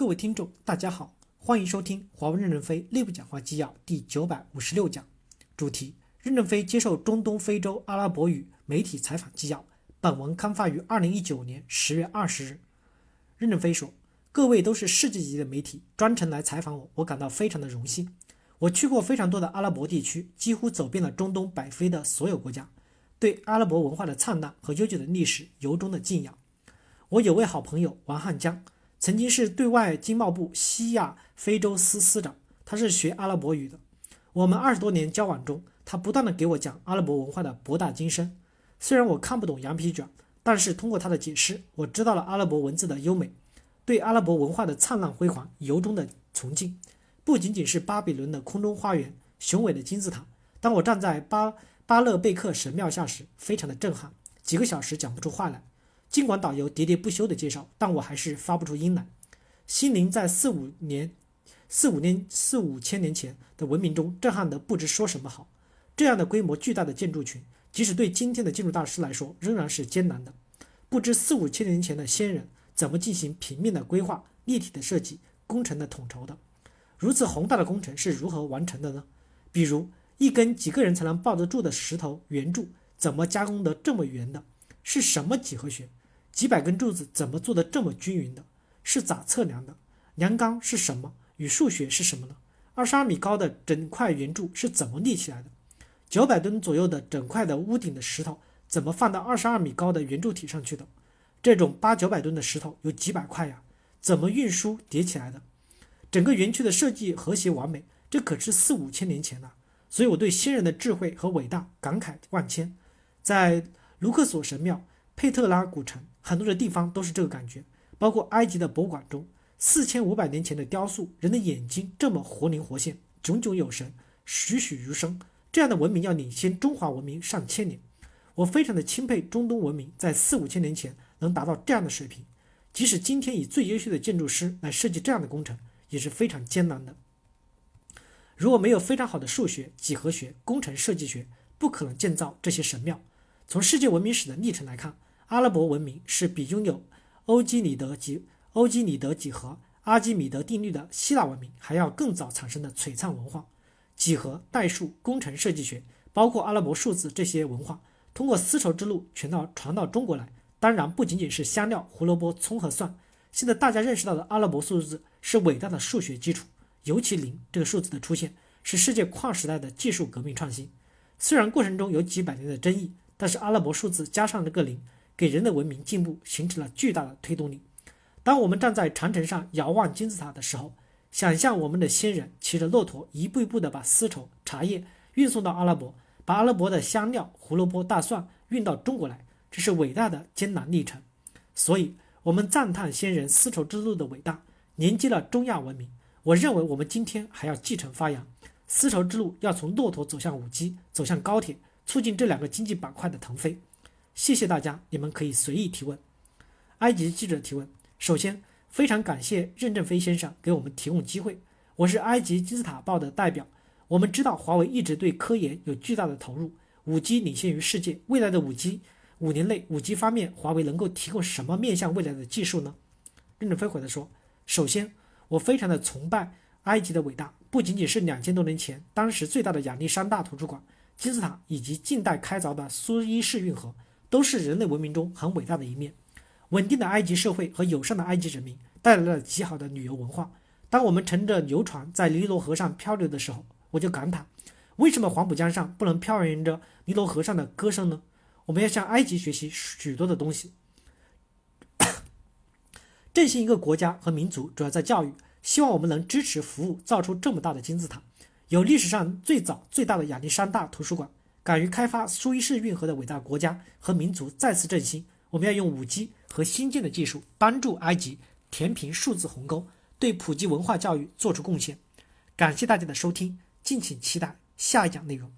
各位听众，大家好，欢迎收听华为任正非内部讲话纪要第九百五十六讲，主题：任正非接受中东非洲阿拉伯语媒体采访纪要。本文刊发于二零一九年十月二十日。任正非说：“各位都是世界级的媒体，专程来采访我，我感到非常的荣幸。我去过非常多的阿拉伯地区，几乎走遍了中东北非的所有国家，对阿拉伯文化的灿烂和悠久的历史由衷的敬仰。我有位好朋友王汉江。”曾经是对外经贸部西亚非洲司司长，他是学阿拉伯语的。我们二十多年交往中，他不断的给我讲阿拉伯文化的博大精深。虽然我看不懂羊皮卷，但是通过他的解释，我知道了阿拉伯文字的优美，对阿拉伯文化的灿烂辉煌由衷的崇敬。不仅仅是巴比伦的空中花园、雄伟的金字塔，当我站在巴巴勒贝克神庙下时，非常的震撼，几个小时讲不出话来。尽管导游喋喋不休的介绍，但我还是发不出音来。心灵在四五年、四五年、四五千年前的文明中震撼得不知说什么好。这样的规模巨大的建筑群，即使对今天的建筑大师来说，仍然是艰难的。不知四五千年前的先人怎么进行平面的规划、立体的设计、工程的统筹的？如此宏大的工程是如何完成的呢？比如一根几个人才能抱得住的石头圆柱，怎么加工得这么圆的？是什么几何学？几百根柱子怎么做的这么均匀的？是咋测量的？量纲是什么？与数学是什么呢？二十二米高的整块圆柱是怎么立起来的？九百吨左右的整块的屋顶的石头怎么放到二十二米高的圆柱体上去的？这种八九百吨的石头有几百块呀？怎么运输叠起来的？整个园区的设计和谐完美，这可是四五千年前了。所以我对先人的智慧和伟大感慨万千。在卢克索神庙、佩特拉古城。很多的地方都是这个感觉，包括埃及的博物馆中，四千五百年前的雕塑，人的眼睛这么活灵活现，炯炯有神，栩栩如生。这样的文明要领先中华文明上千年，我非常的钦佩中东文明在四五千年前能达到这样的水平。即使今天以最优秀的建筑师来设计这样的工程，也是非常艰难的。如果没有非常好的数学、几何学、工程设计学，不可能建造这些神庙。从世界文明史的历程来看。阿拉伯文明是比拥有欧几里得几欧几里得几何、阿基米德定律的希腊文明还要更早产生的璀璨文化。几何、代数、工程设计学，包括阿拉伯数字这些文化，通过丝绸之路传到传到中国来。当然，不仅仅是香料、胡萝卜、葱和蒜。现在大家认识到的阿拉伯数字是伟大的数学基础，尤其零这个数字的出现，是世界跨时代的技术革命创新。虽然过程中有几百年的争议，但是阿拉伯数字加上这个零。给人的文明进步形成了巨大的推动力。当我们站在长城上遥望金字塔的时候，想象我们的先人骑着骆驼一步一步地把丝绸、茶叶运送到阿拉伯，把阿拉伯的香料、胡萝卜、大蒜运到中国来，这是伟大的艰难历程。所以，我们赞叹先人丝绸之路的伟大，连接了中亚文明。我认为我们今天还要继承发扬丝绸之路，要从骆驼走向五 G，走向高铁，促进这两个经济板块的腾飞。谢谢大家，你们可以随意提问。埃及记者提问：首先，非常感谢任正非先生给我们提供机会。我是埃及金字塔报的代表。我们知道华为一直对科研有巨大的投入，5G 领先于世界。未来的 5G，五年内 5G 方面，华为能够提供什么面向未来的技术呢？任正非回答说：首先，我非常的崇拜埃及的伟大，不仅仅是两千多年前当时最大的亚历山大图书馆、金字塔，以及近代开凿的苏伊士运河。都是人类文明中很伟大的一面。稳定的埃及社会和友善的埃及人民带来了极好的旅游文化。当我们乘着游船在尼罗河上漂流的时候，我就感叹：为什么黄浦江上不能飘扬着尼罗河上的歌声呢？我们要向埃及学习许多的东西。振兴一个国家和民族，主要在教育。希望我们能支持服务，造出这么大的金字塔，有历史上最早最大的亚历山大图书馆。敢于开发苏伊士运河的伟大国家和民族再次振兴。我们要用五 G 和新建的技术帮助埃及填平数字鸿沟，对普及文化教育做出贡献。感谢大家的收听，敬请期待下一讲内容。